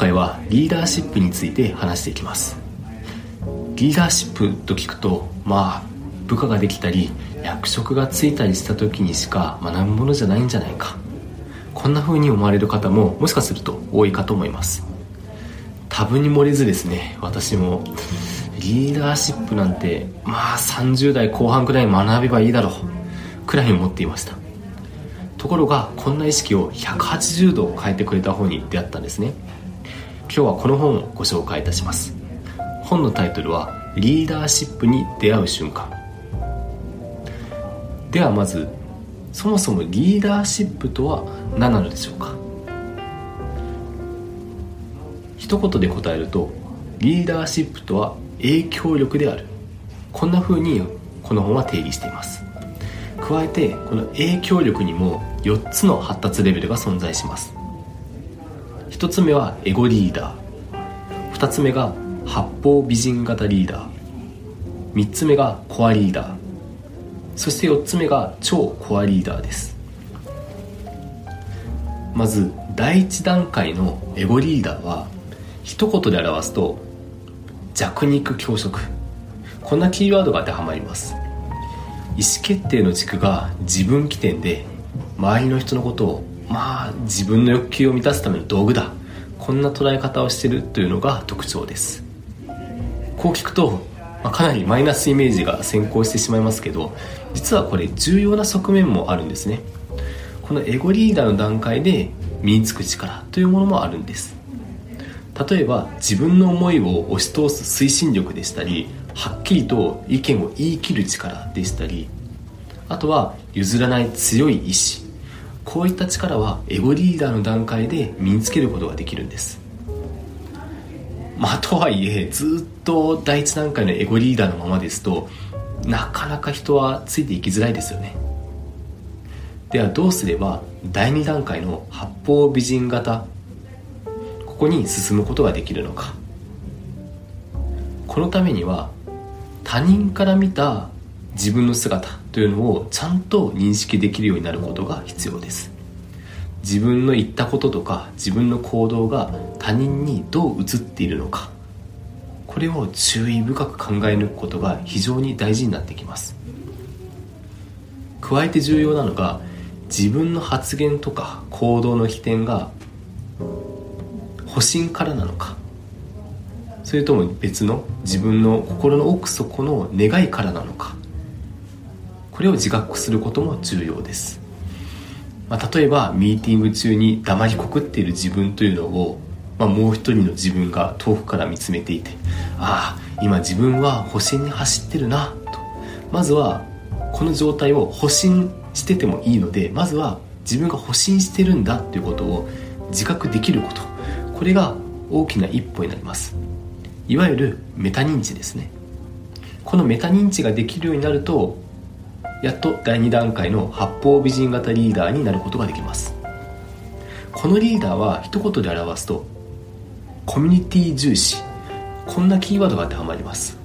回はリーダーシップについて話していきます。リーダーシップと聞くとまあ部下ができたり役職がついたりした時にしか学ぶものじゃないんじゃないか。こんな風に思われる方ももしかすると多いかと思います。多分に漏れずですね私も。リーダーシップなんてまあ30代後半くらい学べばいいだろうくらい思っていました。ところがこんな意識を180度変えてくれた本に出会ったんですね。今日はこの本をご紹介いたします。本のタイトルは「リーダーシップに出会う瞬間」ではまずそもそもリーダーシップとは何なのでしょうか？一言で答えるとリーダーシップとは影響力である。こんな風にこの本は定義しています。加えてこの影響力にも4つの発達レベルが存在します。1つ目はエゴリーダー。2つ目が八方美人型リーダー。3つ目がコアリーダー。そして4つ目が超コアリーダーです。まず第1段階のエゴリーダーは一言で表すと弱肉強食。こんなキーワードが当てはまります。意思決定の軸が自分起点で周りの人のことをまあ自分の欲求を満たすための道具だ。こんな捉え方をしてるというのが特徴です。こう聞くと、まあ、かなりマイナスイメージが先行してしまいますけど実はこれ重要な側面もあるんですね。このエゴリーダーの段階で身につく力というものもあるんです。例えば自分の思いを押し通す推進力でしたりはっきりと意見を言い切る力でしたりあとは譲らない強い意志。こういった力はエゴリーダーの段階で身につけることができるんです。まあとはいえずっと第一段階のエゴリーダーのままですとなかなか人はついていきづらいですよね。ではどうすれば第2段階の八方美人型ここに進むことができるのか。このためには他人から見た自分の姿というのをちゃんと認識できるようになることが必要です。自分の言ったこととか自分の行動が他人にどう映っているのかこれを注意深く考え抜くことが非常に大事になってきます。加えて重要なのが自分の発言とか行動の起点が保身からなのか。それとも別の自分の心の奥底の願いからなのか。これを自覚することも重要です、まあ、例えばミーティング中に黙りこくっている自分というのを、まあ、もう一人の自分が遠くから見つめていてああ今自分は保身に走ってるなと。まずはこの状態を保身しててもいいのでまずは自分が保身してるんだということを自覚できること。これが大きな一歩になります。いわゆるメタ認知ですね。このメタ認知ができるようになるとやっと第2段階の八方美人型リーダーになることができます。このリーダーは一言で表すとコミュニティ重視。こんなキーワードが当てはまります。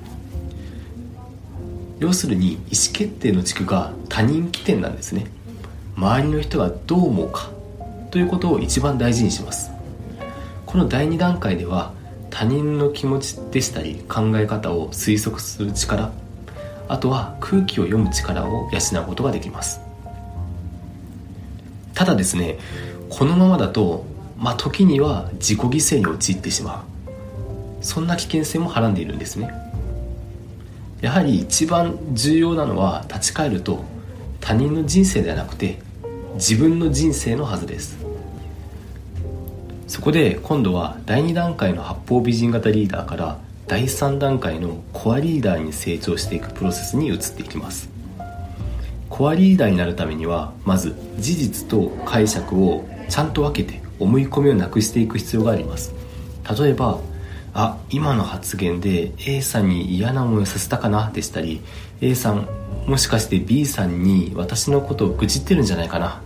要するに意思決定の軸が他人起点なんですね。周りの人がどう思うか。ということを一番大事にします。この第2段階では他人の気持ちでしたり考え方を推測する力。あとは空気を読む力を養うことができます。ただですねこのままだとまあ時には自己犠牲に陥ってしまう。そんな危険性もはらんでいるんですね。やはり一番重要なのは立ち返ると他人の人生ではなくて自分の人生のはずです。そこで今度は第2段階の八方美人型リーダーから第3段階のコアリーダーに成長していくプロセスに移っていきます。コアリーダーになるためにはまず事実と解釈をちゃんと分けて思い込みをなくしていく必要があります。例えばあ今の発言で A さんに嫌な思いをさせたかなでしたり A さんもしかして B さんに私のことを愚痴ってるんじゃないかな。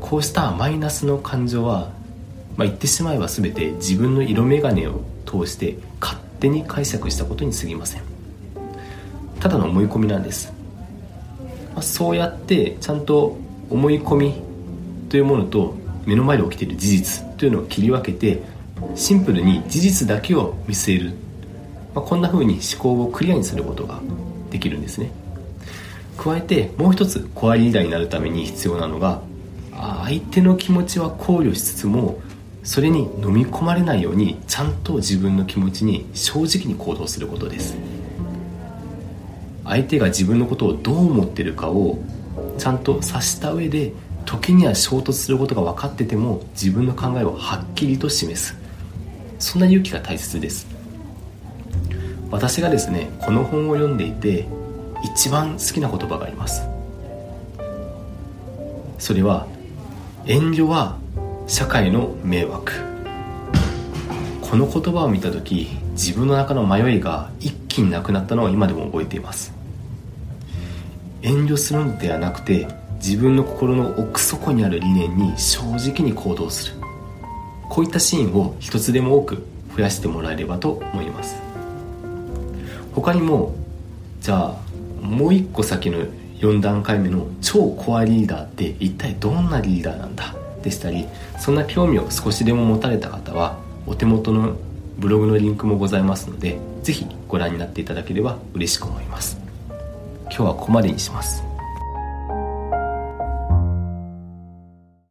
こうしたマイナスの感情はまあ、言ってしまえば全て自分の色眼鏡を通して勝手に解釈したことに過ぎません。ただの思い込みなんです、まあ、そうやってちゃんと思い込みというものと目の前で起きている事実というのを切り分けてシンプルに事実だけを見据える、まあ、こんな風に思考をクリアにすることができるんですね。加えてもう一つコアリーダーになるために必要なのが相手の気持ちは考慮しつつもそれに飲み込まれないようにちゃんと自分の気持ちに正直に行動することです。相手が自分のことをどう思ってるかをちゃんと察した上で時には衝突することが分かってても自分の考えをはっきりと示す。そんな勇気が大切です。私がですねこの本を読んでいて一番好きな言葉があります。それは遠慮は社会の迷惑。この言葉を見た時自分の中の迷いが一気になくなったのを今でも覚えています。遠慮するのではなくて自分の心の奥底にある理念に正直に行動する。こういったシーンを一つでも多く増やしてもらえればと思います。他にもじゃあもう一個先の4段階目の超コアリーダーって一体どんなリーダーなんだ？でしたりそんな興味を少しでも持たれた方はお手元のブログのリンクもございますので是非ご覧になっていただければ嬉しく思います。今日はここまでにします。